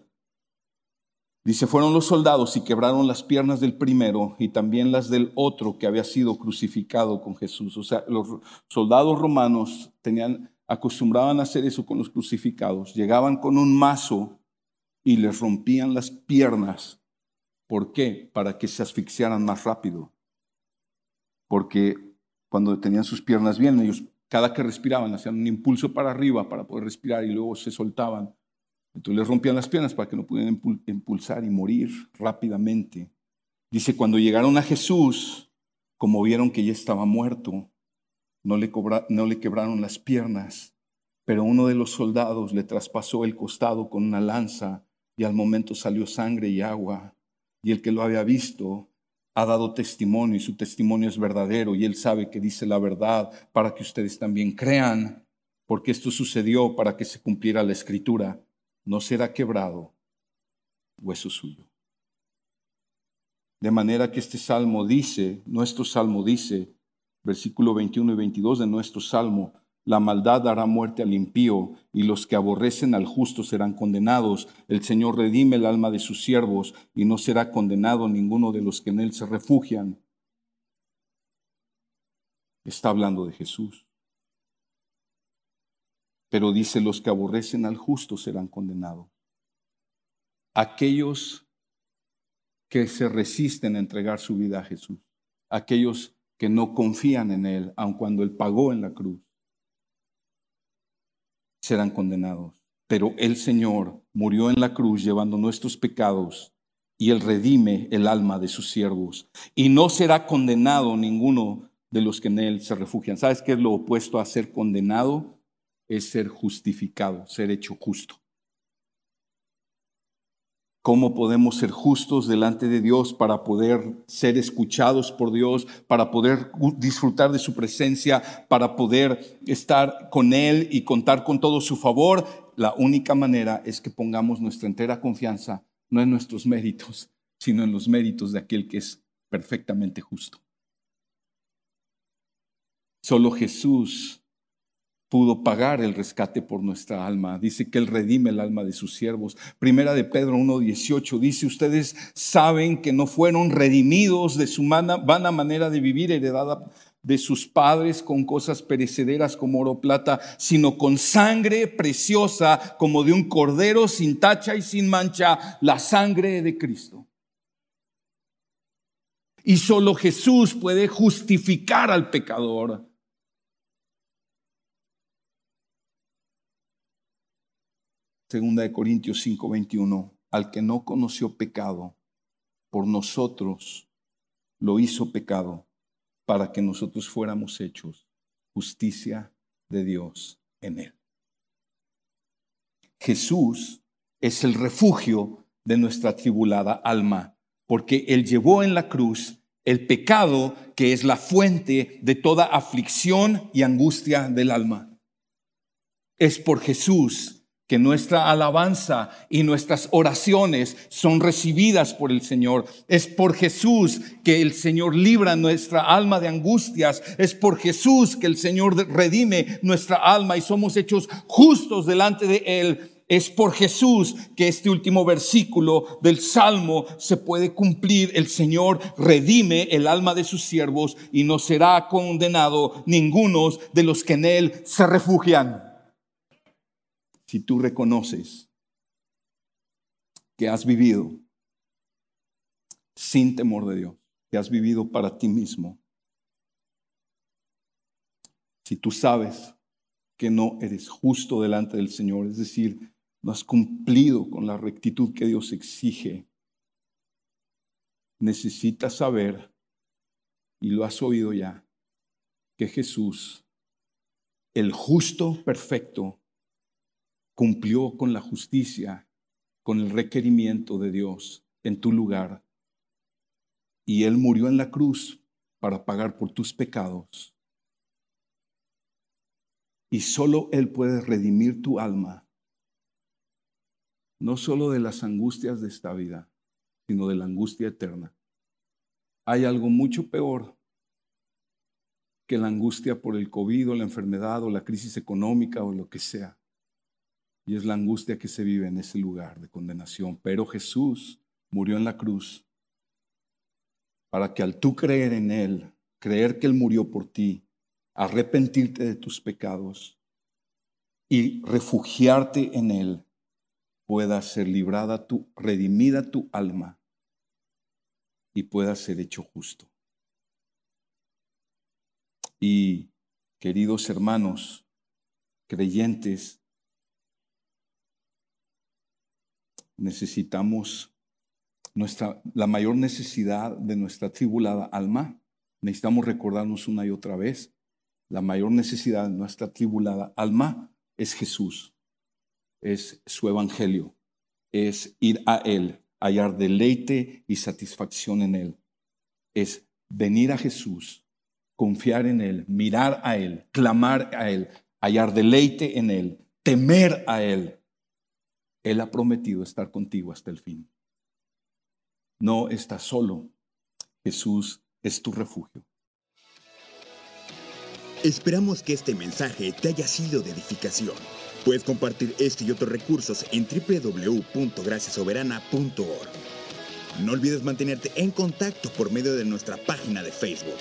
Dice, fueron los soldados y quebraron las piernas del primero y también las del otro que había sido crucificado con Jesús. O sea, los soldados romanos tenían, acostumbraban a hacer eso con los crucificados. Llegaban con un mazo y les rompían las piernas. ¿Por qué? Para que se asfixiaran más rápido. Porque cuando tenían sus piernas bien, ellos cada que respiraban hacían un impulso para arriba para poder respirar y luego se soltaban entonces les rompían las piernas para que no pudieran impulsar y morir rápidamente. Dice, cuando llegaron a Jesús, como vieron que ya estaba muerto, no le, no le quebraron las piernas, pero uno de los soldados le traspasó el costado con una lanza y al momento salió sangre y agua. Y el que lo había visto ha dado testimonio y su testimonio es verdadero y él sabe que dice la verdad para que ustedes también crean, porque esto sucedió para que se cumpliera la escritura no será quebrado hueso suyo. De manera que este salmo dice, nuestro salmo dice, versículo 21 y 22 de nuestro salmo, la maldad dará muerte al impío y los que aborrecen al justo serán condenados. El Señor redime el alma de sus siervos y no será condenado ninguno de los que en él se refugian. Está hablando de Jesús. Pero dice, los que aborrecen al justo serán condenados. Aquellos que se resisten a entregar su vida a Jesús. Aquellos que no confían en Él, aun cuando Él pagó en la cruz, serán condenados. Pero el Señor murió en la cruz llevando nuestros pecados y Él redime el alma de sus siervos. Y no será condenado ninguno de los que en Él se refugian. ¿Sabes qué es lo opuesto a ser condenado? es ser justificado, ser hecho justo. ¿Cómo podemos ser justos delante de Dios para poder ser escuchados por Dios, para poder disfrutar de su presencia, para poder estar con Él y contar con todo su favor? La única manera es que pongamos nuestra entera confianza no en nuestros méritos, sino en los méritos de aquel que es perfectamente justo. Solo Jesús pudo pagar el rescate por nuestra alma. Dice que Él redime el alma de sus siervos. Primera de Pedro 1.18 dice, ustedes saben que no fueron redimidos de su vana manera de vivir heredada de sus padres con cosas perecederas como oro o plata, sino con sangre preciosa como de un cordero sin tacha y sin mancha, la sangre de Cristo. Y solo Jesús puede justificar al pecador. Segunda de Corintios 5:21, al que no conoció pecado, por nosotros lo hizo pecado para que nosotros fuéramos hechos justicia de Dios en él. Jesús es el refugio de nuestra tribulada alma, porque Él llevó en la cruz el pecado que es la fuente de toda aflicción y angustia del alma. Es por Jesús que nuestra alabanza y nuestras oraciones son recibidas por el Señor. Es por Jesús que el Señor libra nuestra alma de angustias. Es por Jesús que el Señor redime nuestra alma y somos hechos justos delante de Él. Es por Jesús que este último versículo del Salmo se puede cumplir. El Señor redime el alma de sus siervos y no será condenado ninguno de los que en Él se refugian si tú reconoces que has vivido sin temor de Dios, que has vivido para ti mismo, si tú sabes que no eres justo delante del Señor, es decir, no has cumplido con la rectitud que Dios exige, necesitas saber, y lo has oído ya, que Jesús, el justo perfecto, cumplió con la justicia, con el requerimiento de Dios en tu lugar. Y Él murió en la cruz para pagar por tus pecados. Y solo Él puede redimir tu alma, no solo de las angustias de esta vida, sino de la angustia eterna. Hay algo mucho peor que la angustia por el COVID o la enfermedad o la crisis económica o lo que sea. Y es la angustia que se vive en ese lugar de condenación. Pero Jesús murió en la cruz para que al tú creer en Él, creer que Él murió por ti, arrepentirte de tus pecados y refugiarte en Él, pueda ser librada tu, redimida tu alma y pueda ser hecho justo. Y queridos hermanos, creyentes, necesitamos nuestra, la mayor necesidad de nuestra tribulada alma. Necesitamos recordarnos una y otra vez, la mayor necesidad de nuestra tribulada alma es Jesús, es su evangelio, es ir a Él, hallar deleite y satisfacción en Él. Es venir a Jesús, confiar en Él, mirar a Él, clamar a Él, hallar deleite en Él, temer a Él, él ha prometido estar contigo hasta el fin. No estás solo. Jesús es tu refugio. Esperamos que este mensaje te haya sido de edificación. Puedes compartir este y otros recursos en www.graciasoberana.org. No olvides mantenerte en contacto por medio de nuestra página de Facebook.